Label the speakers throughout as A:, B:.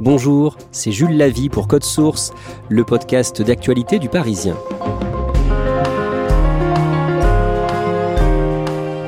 A: Bonjour, c'est Jules Lavie pour Code Source, le podcast d'actualité du Parisien.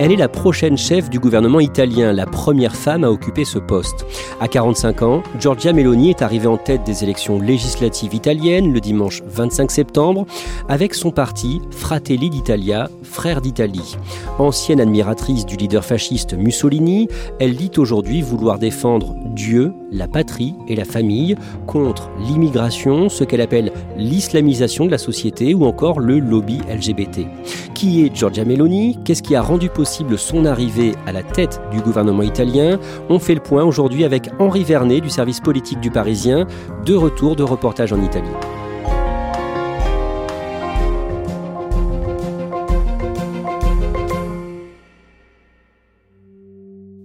A: Elle est la prochaine chef du gouvernement italien, la première femme à occuper ce poste. À 45 ans, Giorgia Meloni est arrivée en tête des élections législatives italiennes le dimanche 25 septembre avec son parti Fratelli d'Italia, Frères d'Italie. Ancienne admiratrice du leader fasciste Mussolini, elle dit aujourd'hui vouloir défendre Dieu, la patrie et la famille contre l'immigration, ce qu'elle appelle l'islamisation de la société ou encore le lobby LGBT. Qui est Giorgia Meloni? Qu'est-ce qui a rendu possible son arrivée à la tête du gouvernement italien? On fait le point aujourd'hui avec Henri Vernet du service politique du Parisien, de retour de reportage en Italie.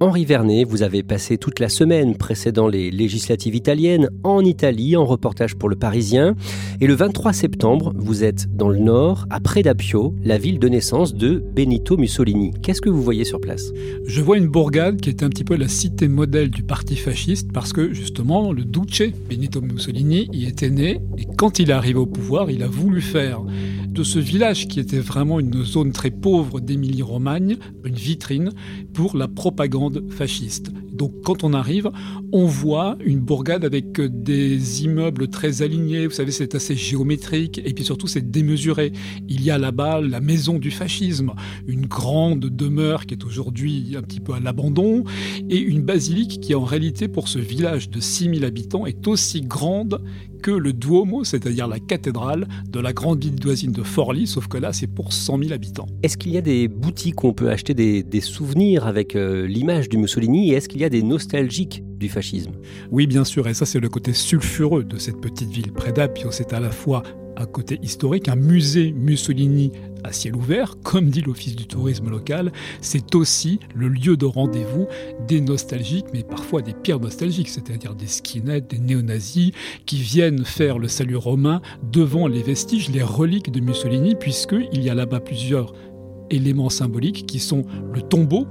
A: Henri Vernet, vous avez passé toute la semaine précédant les législatives italiennes en Italie en reportage pour le Parisien. Et le 23 septembre, vous êtes dans le nord, à Predapio, la ville de naissance de Benito Mussolini. Qu'est-ce que vous voyez sur place?
B: Je vois une bourgade qui est un petit peu la cité modèle du parti fasciste parce que justement le Duce Benito Mussolini y était né et quand il est arrivé au pouvoir, il a voulu faire de ce village qui était vraiment une zone très pauvre d'Émilie-Romagne une vitrine pour la propagande fasciste. Donc quand on arrive, on voit une bourgade avec des immeubles très alignés, vous savez c'est assez géométrique et puis surtout c'est démesuré. Il y a là-bas la maison du fascisme, une grande demeure qui est aujourd'hui un petit peu à l'abandon et une basilique qui en réalité pour ce village de 6000 habitants est aussi grande que le Duomo, c'est-à-dire la cathédrale de la grande ville voisine de Forlì, sauf que là, c'est pour 100 000 habitants.
A: Est-ce qu'il y a des boutiques où on peut acheter des, souvenirs avec euh, l'image du Mussolini et est-ce qu'il y a des nostalgiques du fascisme?
B: Oui, bien sûr, et ça, c'est le côté sulfureux de cette petite ville. Près d'Apio, c'est à la fois un côté historique, un musée Mussolini à ciel ouvert, comme dit l'Office du tourisme local, c'est aussi le lieu de rendez-vous des nostalgiques, mais parfois des pires nostalgiques, c'est-à-dire des skinheads, des néo-nazis, qui viennent faire le salut romain devant les vestiges, les reliques de Mussolini, puisqu'il y a là-bas plusieurs éléments symboliques qui sont le tombeau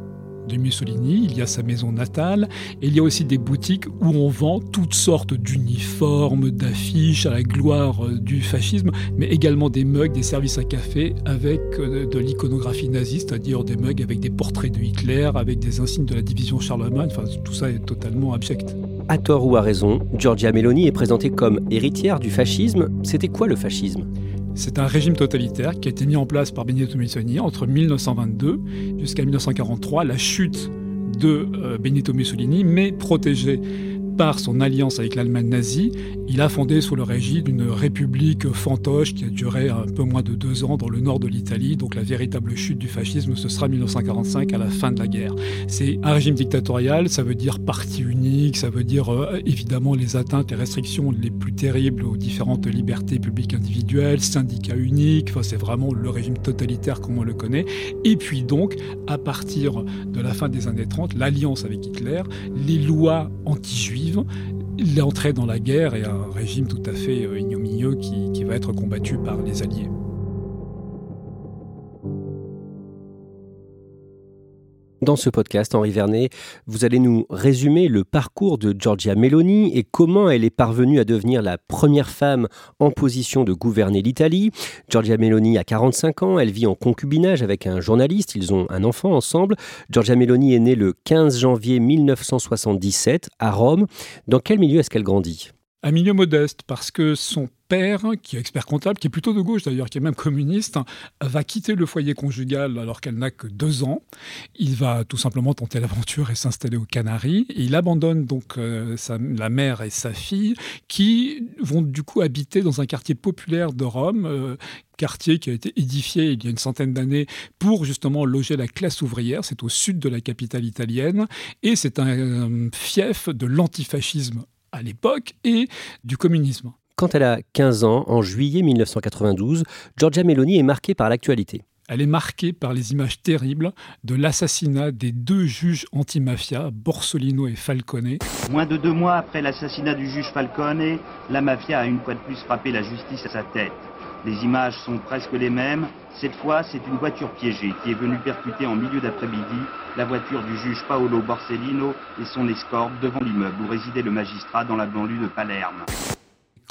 B: de Mussolini, il y a sa maison natale, et il y a aussi des boutiques où on vend toutes sortes d'uniformes, d'affiches à la gloire euh, du fascisme, mais également des mugs, des services à café avec euh, de l'iconographie nazie, c'est-à-dire des mugs avec des portraits de Hitler, avec des insignes de la division Charlemagne, enfin tout ça est totalement abject.
A: À tort ou à raison, Giorgia Meloni est présentée comme héritière du fascisme. C'était quoi le fascisme?
B: C'est un régime totalitaire qui a été mis en place par Benito Mussolini entre 1922 jusqu'à 1943, la chute de euh, Benito Mussolini, mais protégé par son alliance avec l'Allemagne nazie, il a fondé sous le régime d'une république fantoche qui a duré un peu moins de deux ans dans le nord de l'Italie. Donc la véritable chute du fascisme, ce sera 1945 à la fin de la guerre. C'est un régime dictatorial, ça veut dire parti unique, ça veut dire euh, évidemment les atteintes et restrictions les plus terribles aux différentes libertés publiques individuelles, syndicats uniques, enfin c'est vraiment le régime totalitaire comme on le connaît. Et puis donc, à partir de la fin des années 30, l'alliance avec Hitler, les lois anti-juives, l'entrée dans la guerre est un régime tout à fait euh, ignominieux qui va être combattu par les Alliés.
A: Dans ce podcast, Henri Vernet, vous allez nous résumer le parcours de Giorgia Meloni et comment elle est parvenue à devenir la première femme en position de gouverner l'Italie. Giorgia Meloni a 45 ans, elle vit en concubinage avec un journaliste, ils ont un enfant ensemble. Giorgia Meloni est née le 15 janvier 1977 à Rome. Dans quel milieu est-ce qu'elle grandit?
B: Un milieu modeste parce que son père, qui est expert comptable, qui est plutôt de gauche d'ailleurs, qui est même communiste, va quitter le foyer conjugal alors qu'elle n'a que deux ans. Il va tout simplement tenter l'aventure et s'installer aux Canaries. Il abandonne donc euh, la mère et sa fille qui vont du coup habiter dans un quartier populaire de Rome, euh, quartier qui a été édifié il y a une centaine d'années pour justement loger la classe ouvrière. C'est au sud de la capitale italienne et c'est un euh, fief de l'antifascisme à l'époque et du communisme.
A: Quand elle a 15 ans, en juillet 1992, Giorgia Meloni est marquée par l'actualité.
B: Elle est marquée par les images terribles de l'assassinat des deux juges anti-mafia, Borsolino et Falcone.
C: Moins de deux mois après l'assassinat du juge Falcone, la mafia a une fois de plus frappé la justice à sa tête. Les images sont presque les mêmes. Cette fois, c'est une voiture piégée qui est venue percuter en milieu d'après-midi la voiture du juge Paolo Borsellino et son escorte devant l'immeuble où résidait le magistrat dans la banlieue de Palerme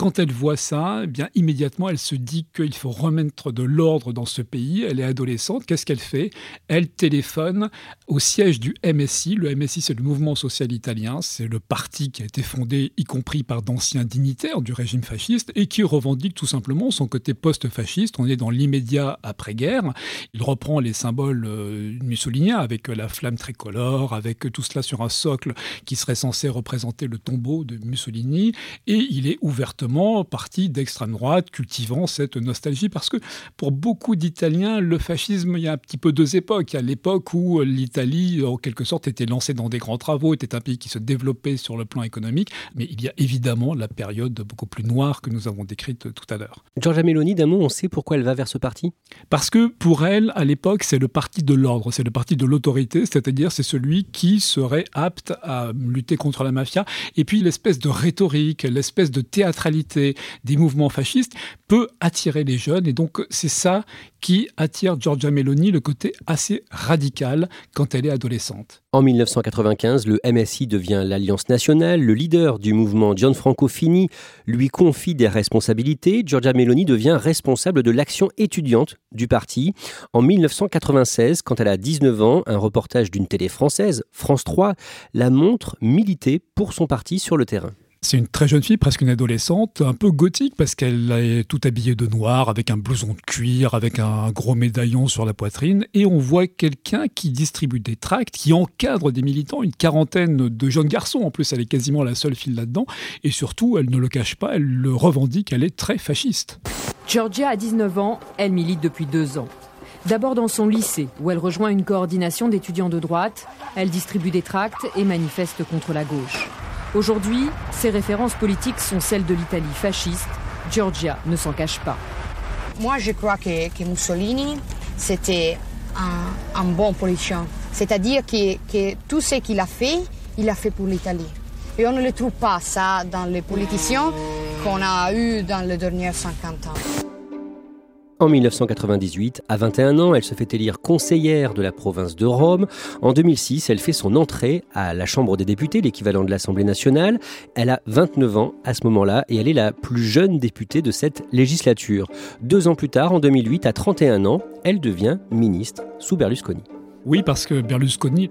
B: quand elle voit ça, eh bien immédiatement, elle se dit qu'il faut remettre de l'ordre dans ce pays. Elle est adolescente. Qu'est-ce qu'elle fait? Elle téléphone au siège du MSI. Le MSI, c'est le Mouvement social italien. C'est le parti qui a été fondé, y compris par d'anciens dignitaires du régime fasciste, et qui revendique tout simplement son côté post-fasciste. On est dans l'immédiat après-guerre. Il reprend les symboles euh, mussoliniens avec la flamme tricolore, avec tout cela sur un socle qui serait censé représenter le tombeau de Mussolini, et il est ouvertement parti d'extrême droite, cultivant cette nostalgie, parce que pour beaucoup d'Italiens, le fascisme, il y a un petit peu deux époques. Il y a l'époque où l'Italie, en quelque sorte, était lancée dans des grands travaux, était un pays qui se développait sur le plan économique, mais il y a évidemment la période beaucoup plus noire que nous avons décrite tout à l'heure.
A: Giorgia Meloni, d'un mot, on sait pourquoi elle va vers ce parti?
B: Parce que pour elle, à l'époque, c'est le parti de l'ordre, c'est le parti de l'autorité, c'est-à-dire c'est celui qui serait apte à lutter contre la mafia, et puis l'espèce de rhétorique, l'espèce de théâtralité des mouvements fascistes peut attirer les jeunes. Et donc, c'est ça qui attire Giorgia Meloni, le côté assez radical quand elle est adolescente.
A: En 1995, le MSI devient l'Alliance nationale. Le leader du mouvement Gianfranco Fini lui confie des responsabilités. Giorgia Meloni devient responsable de l'action étudiante du parti. En 1996, quand elle a 19 ans, un reportage d'une télé française, France 3, la montre militer pour son parti sur le terrain.
B: C'est une très jeune fille, presque une adolescente, un peu gothique parce qu'elle est tout habillée de noir, avec un blouson de cuir, avec un gros médaillon sur la poitrine. Et on voit quelqu'un qui distribue des tracts, qui encadre des militants, une quarantaine de jeunes garçons. En plus, elle est quasiment la seule fille là-dedans. Et surtout, elle ne le cache pas, elle le revendique, elle est très fasciste.
D: Georgia a 19 ans, elle milite depuis deux ans. D'abord dans son lycée, où elle rejoint une coordination d'étudiants de droite. Elle distribue des tracts et manifeste contre la gauche. Aujourd'hui, ses références politiques sont celles de l'Italie fasciste. Giorgia ne s'en cache pas.
E: Moi, je crois que, Mussolini, c'était un, bon politicien. C'est-à-dire que, tout ce qu'il a fait, il a fait pour l'Italie. Et on ne le trouve pas ça dans les politiciens qu'on a eus dans les dernières 50 ans.
A: En 1998, à 21 ans, elle se fait élire conseillère de la province de Rome. En 2006, elle fait son entrée à la Chambre des députés, l'équivalent de l'Assemblée nationale. Elle a 29 ans à ce moment-là et elle est la plus jeune députée de cette législature. Deux ans plus tard, en 2008, à 31 ans, elle devient ministre sous Berlusconi.
B: Oui, parce que Berlusconi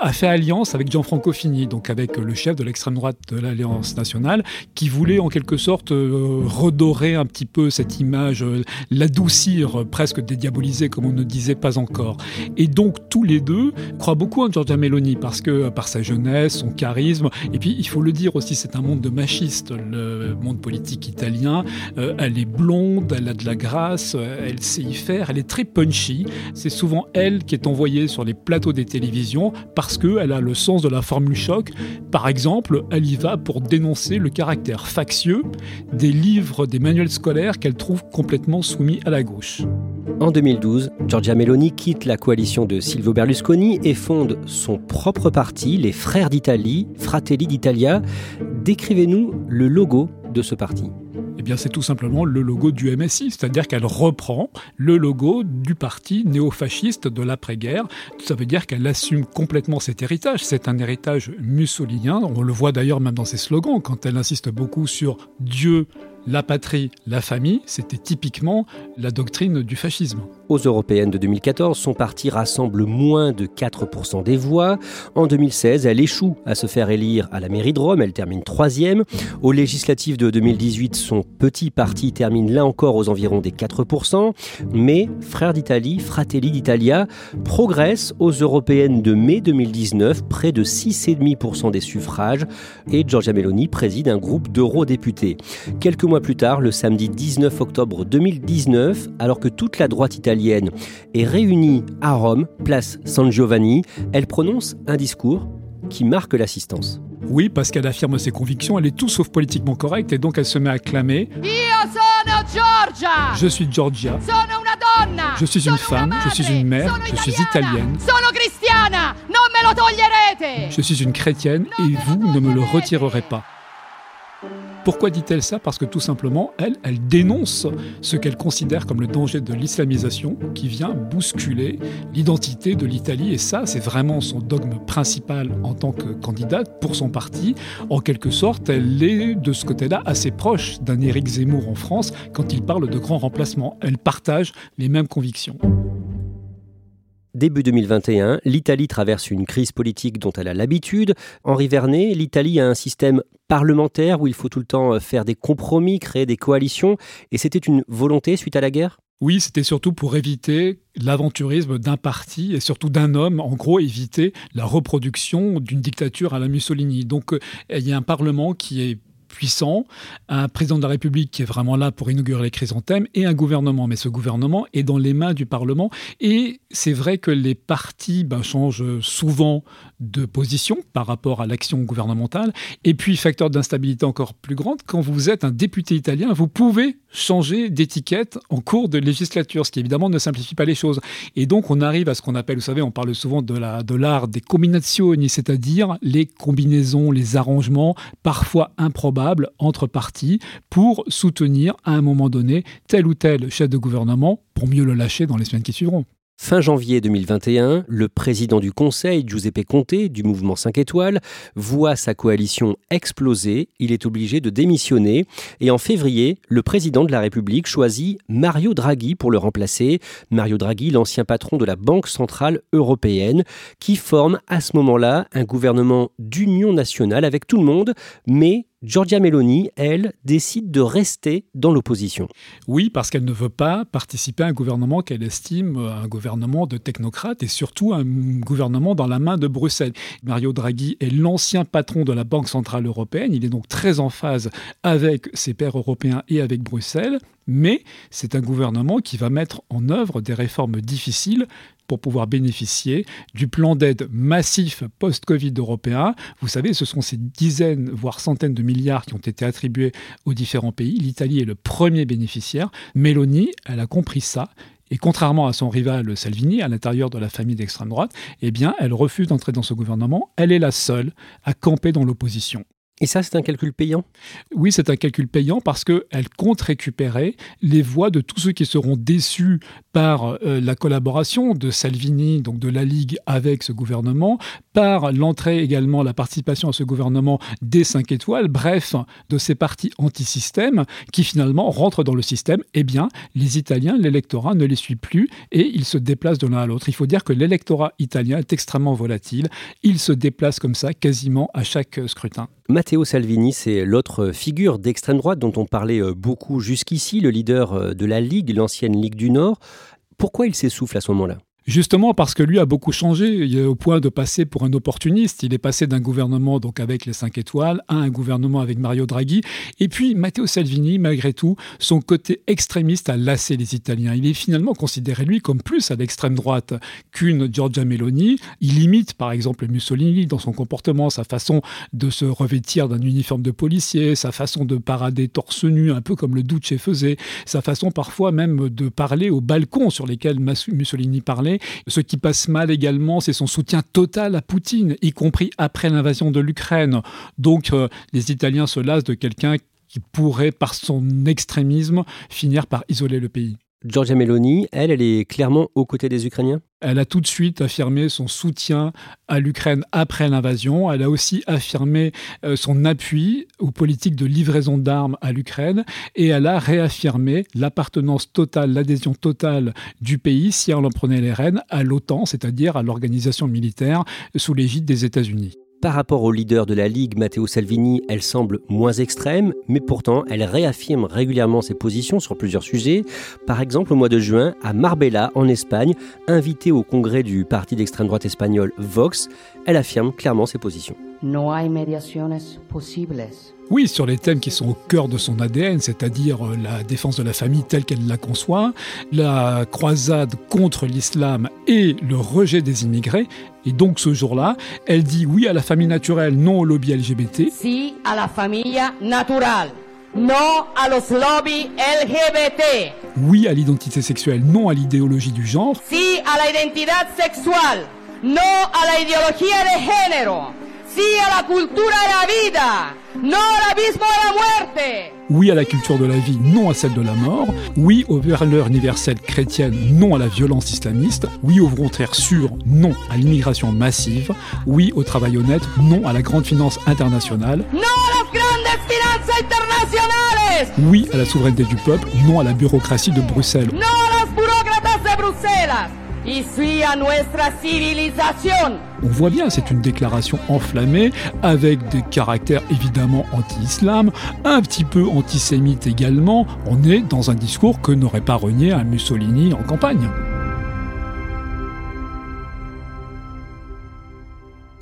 B: a fait alliance avec Gianfranco Fini, donc avec le chef de l'extrême droite de l'Alliance nationale, qui voulait en quelque sorte euh, redorer un petit peu cette image, euh, l'adoucir, presque dédiaboliser comme on ne disait pas encore. Et donc tous les deux croient beaucoup en Giorgia Meloni parce que euh, par sa jeunesse, son charisme, et puis il faut le dire aussi, c'est un monde de machistes, le monde politique italien. elle est blonde, elle a de la grâce, elle sait y faire, elle est très punchy. C'est souvent elle qui est envoyée sur les plateaux des télévisions parce qu'elle a le sens de la formule choc. Par exemple, elle y va pour dénoncer le caractère factieux des livres, des manuels scolaires qu'elle trouve complètement soumis à la gauche.
A: En 2012, Giorgia Meloni quitte la coalition de Silvio Berlusconi et fonde son propre parti, les Frères d'Italie, Fratelli d'Italia. Décrivez-nous le logo de ce parti.
B: Eh bien, c'est tout simplement le logo du MSI, c'est-à-dire qu'elle reprend le logo du parti néofasciste de l'après-guerre. Ça veut dire qu'elle assume complètement cet héritage. C'est un héritage mussolinien. On le voit d'ailleurs même dans ses slogans, quand elle insiste beaucoup sur Dieu, la patrie, la famille, c'était typiquement la doctrine du fascisme.
A: Aux européennes de 2014, son parti rassemble moins de 4% des voix. En 2016, elle échoue à se faire élire à la mairie de Rome, elle termine troisième. Aux législatives de 2018, son petit parti termine là encore aux environs des 4%. Mais Frères d'Italie, Fratelli d'Italia, progresse aux européennes de mai 2019, près de 6,5% des suffrages. Et Giorgia Meloni préside un groupe d'eurodéputés. Quelques mois plus tard, le samedi 19 octobre 2019, alors que toute la droite italienne est réunie à Rome, place San Giovanni, elle prononce un discours qui marque l'assistance.
B: Oui, parce qu'elle affirme ses convictions, elle est tout sauf politiquement correcte et donc elle se met à clamer Je suis Georgia. Je suis une femme, je suis une mère, je suis italienne. Je suis une chrétienne et vous ne me le retirerez pas. Pourquoi dit-elle ça? Parce que tout simplement, elle, dénonce ce qu'elle considère comme le danger de l'islamisation qui vient bousculer l'identité de l'Italie. Et ça, c'est vraiment son dogme principal en tant que candidate pour son parti. En quelque sorte, elle est de ce côté-là assez proche d'un Éric Zemmour en France quand il parle de grands remplacements. Elle partage les mêmes convictions.
A: Début 2021, l'Italie traverse une crise politique dont elle a l'habitude. Henri Vernet, l'Italie a un système parlementaire où il faut tout le temps euh, faire des compromis, créer des coalitions. Et c'était une volonté suite à la guerre?
B: Oui, c'était surtout pour éviter l'aventurisme d'un parti et surtout d'un homme, en gros éviter la reproduction d'une dictature à la Mussolini. Donc euh, il y a un Parlement qui est puissant, un président de la République qui est vraiment là pour inaugurer les chrysanthèmes et un gouvernement. Mais ce gouvernement est dans les mains du Parlement et c'est vrai que les partis ben, changent souvent de position par rapport à l'action gouvernementale. Et puis, facteur d'instabilité encore plus grande, quand vous êtes un député italien, vous pouvez changer d'étiquette en cours de législature, ce qui évidemment ne simplifie pas les choses. Et donc, on arrive à ce qu'on appelle, vous savez, on parle souvent de l'art de des combinazioni, c'est-à-dire les combinaisons, les arrangements, parfois improbables, entre partis, pour soutenir à un moment donné tel ou tel chef de gouvernement pour mieux le lâcher dans les semaines qui suivront.
A: Fin janvier 2021, le président du Conseil, Giuseppe Conte, du mouvement 5 étoiles, voit sa coalition exploser. Il est obligé de démissionner. Et en février, le président de la République choisit Mario Draghi pour le remplacer. Mario Draghi, l'ancien patron de la Banque centrale européenne, qui forme à ce moment-là un gouvernement d'union nationale avec tout le monde, mais Giorgia Meloni, elle, décide de rester dans l'opposition.
B: Oui, parce qu'elle ne veut pas participer à un gouvernement qu'elle estime un gouvernement de technocrates et surtout un gouvernement dans la main de Bruxelles. Mario Draghi est l'ancien patron de la Banque centrale européenne. Il est donc très en phase avec ses pairs européens et avec Bruxelles. Mais c'est un gouvernement qui va mettre en œuvre des réformes difficiles pour pouvoir bénéficier du plan d'aide massif post-Covid européen. Vous savez, ce sont ces dizaines, voire centaines de milliards qui ont été attribués aux différents pays. L'Italie est le premier bénéficiaire. Meloni, elle a compris ça. Et contrairement à son rival Salvini, à l'intérieur de la famille d'extrême droite, eh bien, elle refuse d'entrer dans ce gouvernement. Elle est la seule à camper dans l'opposition.
A: Et ça, c'est un calcul payant?
B: Oui, c'est un calcul payant parce qu'elle compte récupérer les voix de tous ceux qui seront déçus par euh, la collaboration de Salvini, donc de la Ligue, avec ce gouvernement, par l'entrée également, la participation à ce gouvernement des 5 étoiles, bref, de ces partis anti-système qui finalement rentrent dans le système. Eh bien, les Italiens, l'électorat ne les suit plus et ils se déplacent de l'un à l'autre. Il faut dire que l'électorat italien est extrêmement volatile. Il se déplace comme ça quasiment à chaque scrutin.
A: Matteo Salvini, c'est l'autre figure d'extrême droite dont on parlait euh, beaucoup jusqu'ici, le leader euh, de la Ligue, l'ancienne Ligue du Nord. Pourquoi il s'essouffle à ce moment-là?
B: Justement parce que lui a beaucoup changé, il est au point de passer pour un opportuniste. Il est passé d'un gouvernement donc avec les 5 étoiles à un gouvernement avec Mario Draghi. Et puis Matteo Salvini, malgré tout, son côté extrémiste a lassé les Italiens. Il est finalement considéré lui comme plus à l'extrême droite qu'une Giorgia Meloni. Il imite par exemple Mussolini dans son comportement, sa façon de se revêtir d'un uniforme de policier, sa façon de parader torse nu, un peu comme le Duce faisait, sa façon parfois même de parler au balcon sur lesquels Mussolini parlait ce qui passe mal également, c'est son soutien total à Poutine, y compris après l'invasion de l'Ukraine. Donc euh, les Italiens se lassent de quelqu'un qui pourrait, par son extrémisme, finir par isoler le pays.
A: Giorgia Meloni, elle, elle est clairement aux côtés des Ukrainiens?
B: Elle a tout de suite affirmé son soutien à l'Ukraine après l'invasion. Elle a aussi affirmé euh, son appui aux politiques de livraison d'armes à l'Ukraine. Et elle a réaffirmé l'appartenance totale, l'adhésion totale du pays, si elle en prenait les rênes, à l'OTAN, c'est-à-dire à l'organisation militaire sous l'égide des États-Unis.
A: Par rapport au leader de la Ligue, Matteo Salvini, elle semble moins extrême, mais pourtant elle réaffirme régulièrement ses positions sur plusieurs sujets. Par exemple, au mois de juin, à Marbella, en Espagne, invitée au congrès du parti d'extrême droite espagnol Vox, elle affirme clairement ses positions.
B: Oui, sur les thèmes qui sont au cœur de son ADN, c'est-à-dire euh, la défense de la famille telle qu'elle la conçoit, la croisade contre l'islam et le rejet des immigrés. Et donc ce jour-là, elle dit oui à la famille naturelle, non au lobby LGBT.
F: Sí a la familia natural. No a los lobby LGBT.
B: Oui à l'identité sexuelle, non à l'idéologie du genre.
F: Sí a la identidad sexual. No a la ideología de género. Sí a la cultura de la vida. No al abismo de la muerte.
B: Oui à la culture de la vie, non à celle de la mort. Oui aux valeurs universelles chrétiennes, non à la violence islamiste. Oui aux frontières sûres, non à l'immigration massive. Oui au travail honnête, non à la grande finance internationale.
F: No a las grandes finanzas internacionales.
B: Oui à la souveraineté du peuple, non à la bureaucratie de Bruxelles.
F: No a las burócratas de Bruselas. A nuestra civilización.
B: On voit bien, c'est une déclaration enflammée avec des caractères évidemment anti-islam, un petit peu antisémite également. On est dans un discours que n'aurait pas renié un Mussolini en campagne.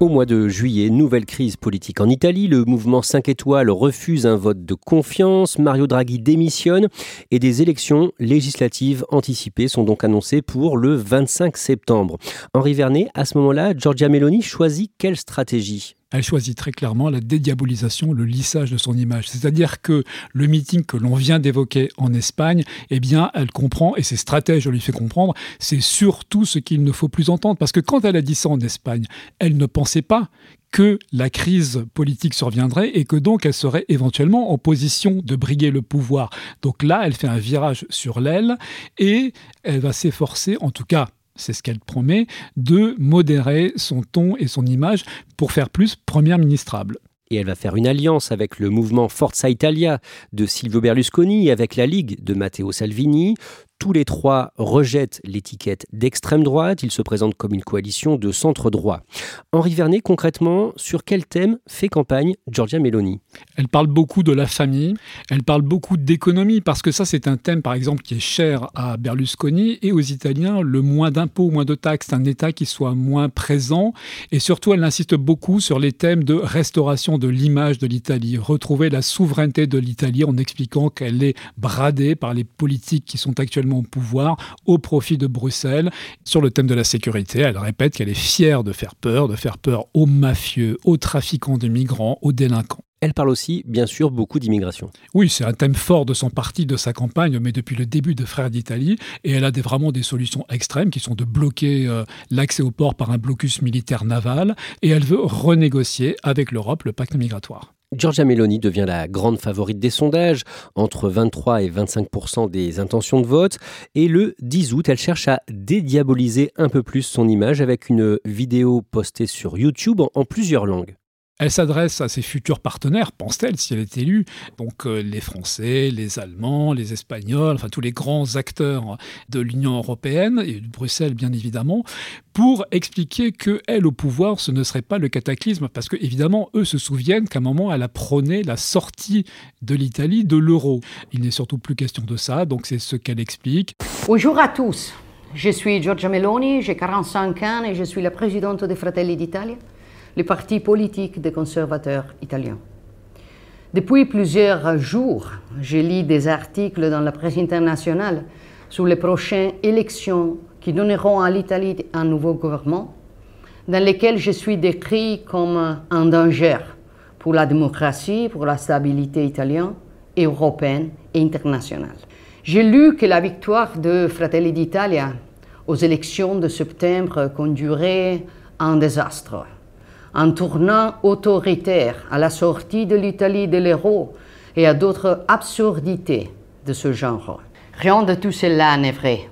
A: Au mois de juillet, nouvelle crise politique en Italie. Le mouvement 5 étoiles refuse un vote de confiance. Mario Draghi démissionne et des élections législatives anticipées sont donc annoncées pour le 25 septembre. Henri Vernet, à ce moment-là, Giorgia Meloni choisit quelle stratégie?
B: Elle choisit très clairement la dédiabolisation, le lissage de son image. C'est-à-dire que le meeting que l'on vient d'évoquer en Espagne, eh bien, elle comprend, et ses stratèges lui fait comprendre, c'est surtout ce qu'il ne faut plus entendre. Parce que quand elle a dit ça en Espagne, elle ne pensait pas que la crise politique surviendrait et que donc elle serait éventuellement en position de briguer le pouvoir. Donc là, elle fait un virage sur l'aile et elle va s'efforcer, en tout cas c'est ce qu'elle promet, de modérer son ton et son image pour faire plus première ministrable.
A: Et elle va faire une alliance avec le mouvement Forza Italia de Silvio Berlusconi et avec la Ligue de Matteo Salvini. Tous les trois rejettent l'étiquette d'extrême droite. Ils se présentent comme une coalition de centre droit. Henri Vernet, concrètement, sur quel thème fait campagne Giorgia Meloni?
B: Elle parle beaucoup de la famille, elle parle beaucoup d'économie, parce que ça, c'est un thème, par exemple, qui est cher à Berlusconi et aux Italiens. Le moins d'impôts, moins de taxes, un État qui soit moins présent. Et surtout, elle insiste beaucoup sur les thèmes de restauration de l'image de l'Italie, retrouver la souveraineté de l'Italie en expliquant qu'elle est bradée par les politiques qui sont actuellement au pouvoir au profit de Bruxelles. Sur le thème de la sécurité, elle répète qu'elle est fière de faire peur, de faire peur aux mafieux, aux trafiquants de migrants, aux délinquants.
A: Elle parle aussi, bien sûr, beaucoup d'immigration.
B: Oui, c'est un thème fort de son parti, de sa campagne, mais depuis le début de Frères d'Italie. Et elle a des, vraiment des solutions extrêmes qui sont de bloquer euh, l'accès au port par un blocus militaire naval. Et elle veut renégocier avec l'Europe le pacte migratoire.
A: Giorgia Meloni devient la grande favorite des sondages, entre 23 et 25% des intentions de vote. Et le 10 août, elle cherche à dédiaboliser un peu plus son image avec une vidéo postée sur YouTube en plusieurs langues.
B: Elle s'adresse à ses futurs partenaires, pense-t-elle, si elle est élue, donc euh, les Français, les Allemands, les Espagnols, enfin tous les grands acteurs de l'Union européenne et de Bruxelles bien évidemment, pour expliquer que elle au pouvoir, ce ne serait pas le cataclysme, parce que évidemment eux se souviennent qu'à un moment elle a prôné la sortie de l'Italie de l'euro. Il n'est surtout plus question de ça, donc c'est ce qu'elle explique.
F: Bonjour à tous, je suis Giorgia Meloni, j'ai 45 ans et je suis la présidente des Fratelli d'Italia le parti politique des conservateurs italiens. Depuis plusieurs jours, je lis des articles dans la presse internationale sur les prochaines élections qui donneront à l'Italie un nouveau gouvernement, dans lesquelles je suis décrit comme un danger pour la démocratie, pour la stabilité italienne, européenne et internationale. J'ai lu que la victoire de Fratelli d'Italia aux élections de septembre conduirait à un désastre un tournant autoritaire à la sortie de l'Italie de l'euro et à d'autres absurdités de ce genre. Rien de tout cela n'est vrai.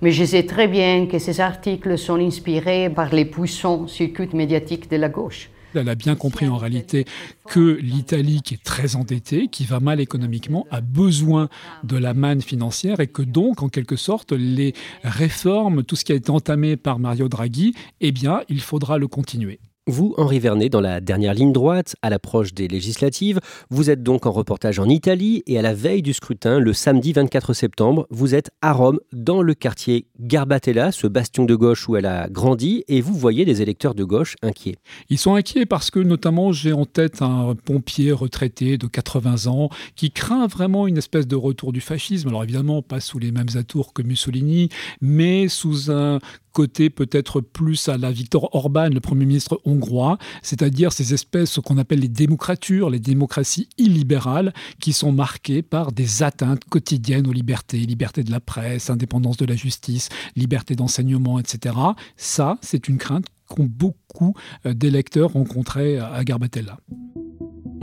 F: Mais je sais très bien que ces articles sont inspirés par les puissants circuits médiatiques de la gauche.
B: Elle a bien compris en réalité que l'Italie, qui est très endettée, qui va mal économiquement, a besoin de la manne financière et que donc, en quelque sorte, les réformes, tout ce qui a été entamé par Mario Draghi, eh bien, il faudra le continuer.
A: Vous, Henri Vernet, dans la dernière ligne droite, à l'approche des législatives, vous êtes donc en reportage en Italie et à la veille du scrutin, le samedi 24 septembre, vous êtes à Rome, dans le quartier Garbatella, ce bastion de gauche où elle a grandi, et vous voyez des électeurs de gauche inquiets.
B: Ils sont inquiets parce que notamment j'ai en tête un pompier retraité de 80 ans qui craint vraiment une espèce de retour du fascisme. Alors évidemment, pas sous les mêmes atours que Mussolini, mais sous un côté peut-être plus à la Victor Orban, le Premier ministre hongrois, c'est-à-dire ces espèces, ce qu'on appelle les démocratures, les démocraties illibérales, qui sont marquées par des atteintes quotidiennes aux libertés, liberté de la presse, indépendance de la justice, liberté d'enseignement, etc. Ça, c'est une crainte qu'ont beaucoup euh, d'électeurs rencontrés à Garbatella.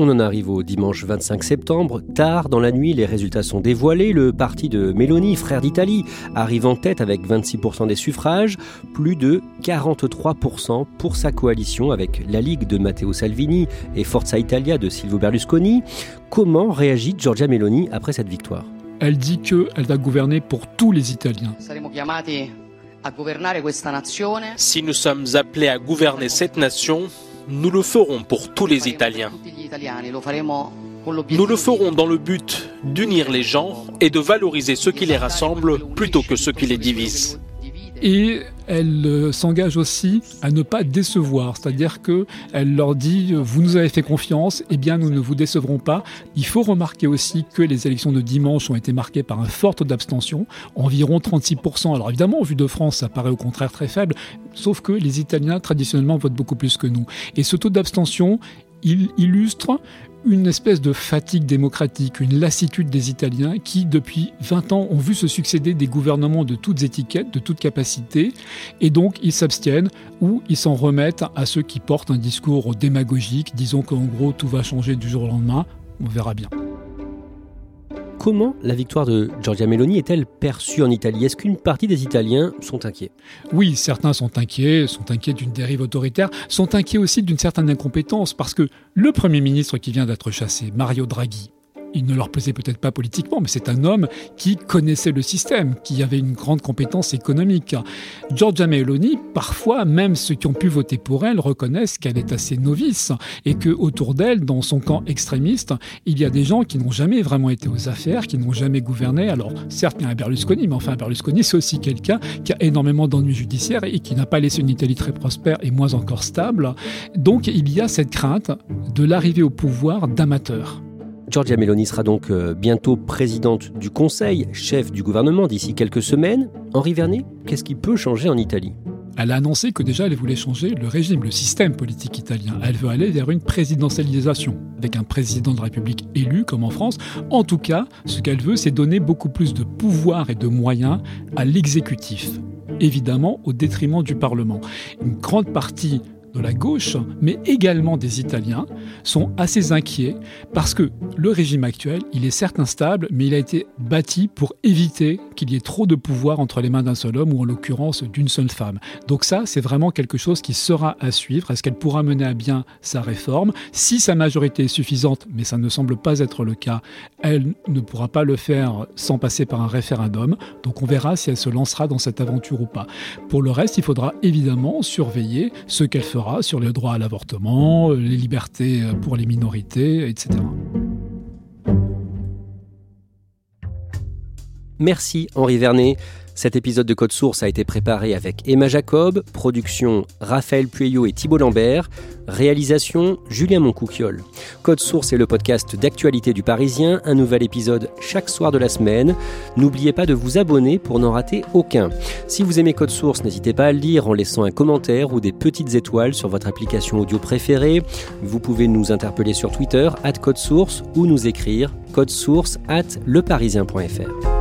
A: On en arrive au dimanche 25 septembre. Tard dans la nuit, les résultats sont dévoilés. Le parti de Meloni, frère d'Italie, arrive en tête avec 26% des suffrages, plus de 43% pour sa coalition avec la Ligue de Matteo Salvini et Forza Italia de Silvio Berlusconi. Comment réagit Giorgia Meloni après cette victoire?
B: Elle dit qu'elle va gouverner pour tous les Italiens.
G: Si nous sommes appelés à gouverner cette nation, nous le ferons pour tous les Italiens. Nous le ferons dans le but d'unir les gens et de valoriser ce qui les rassemble plutôt que ce qui les divise
B: et elle euh, s'engage aussi à ne pas décevoir, c'est-à-dire que elle leur dit vous nous avez fait confiance, eh bien nous ne vous décevrons pas. Il faut remarquer aussi que les élections de dimanche ont été marquées par un fort taux d'abstention, environ 36%. Alors évidemment, au vu de France, ça paraît au contraire très faible, sauf que les Italiens traditionnellement votent beaucoup plus que nous. Et ce taux d'abstention, il illustre une espèce de fatigue démocratique, une lassitude des Italiens qui, depuis 20 ans, ont vu se succéder des gouvernements de toutes étiquettes, de toutes capacités, et donc ils s'abstiennent ou ils s'en remettent à ceux qui portent un discours démagogique, disons qu'en gros tout va changer du jour au lendemain, on verra bien.
A: Comment la victoire de Giorgia Meloni est-elle perçue en Italie? Est-ce qu'une partie des Italiens sont inquiets?
B: Oui, certains sont inquiets, sont inquiets d'une dérive autoritaire, sont inquiets aussi d'une certaine incompétence, parce que le Premier ministre qui vient d'être chassé, Mario Draghi, il ne leur plaisait peut-être pas politiquement, mais c'est un homme qui connaissait le système, qui avait une grande compétence économique. Giorgia Meloni, parfois, même ceux qui ont pu voter pour elle reconnaissent qu'elle est assez novice et que autour d'elle, dans son camp extrémiste, il y a des gens qui n'ont jamais vraiment été aux affaires, qui n'ont jamais gouverné. Alors, certes, il y a un Berlusconi, mais enfin, Berlusconi, c'est aussi quelqu'un qui a énormément d'ennuis judiciaires et qui n'a pas laissé une Italie très prospère et moins encore stable. Donc, il y a cette crainte de l'arrivée au pouvoir d'amateurs.
A: Giorgia Meloni sera donc euh, bientôt présidente du Conseil, chef du gouvernement d'ici quelques semaines. Henri Vernet, qu'est-ce qui peut changer en Italie?
B: Elle a annoncé que déjà elle voulait changer le régime, le système politique italien. Elle veut aller vers une présidentialisation, avec un président de la République élu comme en France. En tout cas, ce qu'elle veut, c'est donner beaucoup plus de pouvoir et de moyens à l'exécutif, évidemment au détriment du Parlement. Une grande partie de la gauche, mais également des Italiens, sont assez inquiets parce que le régime actuel, il est certes instable, mais il a été bâti pour éviter qu'il y ait trop de pouvoir entre les mains d'un seul homme ou en l'occurrence d'une seule femme. Donc ça, c'est vraiment quelque chose qui sera à suivre. Est-ce qu'elle pourra mener à bien sa réforme? Si sa majorité est suffisante, mais ça ne semble pas être le cas, elle ne pourra pas le faire sans passer par un référendum. Donc on verra si elle se lancera dans cette aventure ou pas. Pour le reste, il faudra évidemment surveiller ce qu'elle fera sur les droits à l'avortement, euh, les libertés euh, pour les minorités, etc.
A: Merci Henri Vernet. Cet épisode de Code Source a été préparé avec Emma Jacob, production Raphaël Pueyo et Thibault Lambert, réalisation Julien Moncouquiole. Code Source est le podcast d'actualité du Parisien, un nouvel épisode chaque soir de la semaine. N'oubliez pas de vous abonner pour n'en rater aucun. Si vous aimez Code Source, n'hésitez pas à le lire en laissant un commentaire ou des petites étoiles sur votre application audio préférée. Vous pouvez nous interpeller sur Twitter, at Code Source, ou nous écrire code source at leparisien.fr.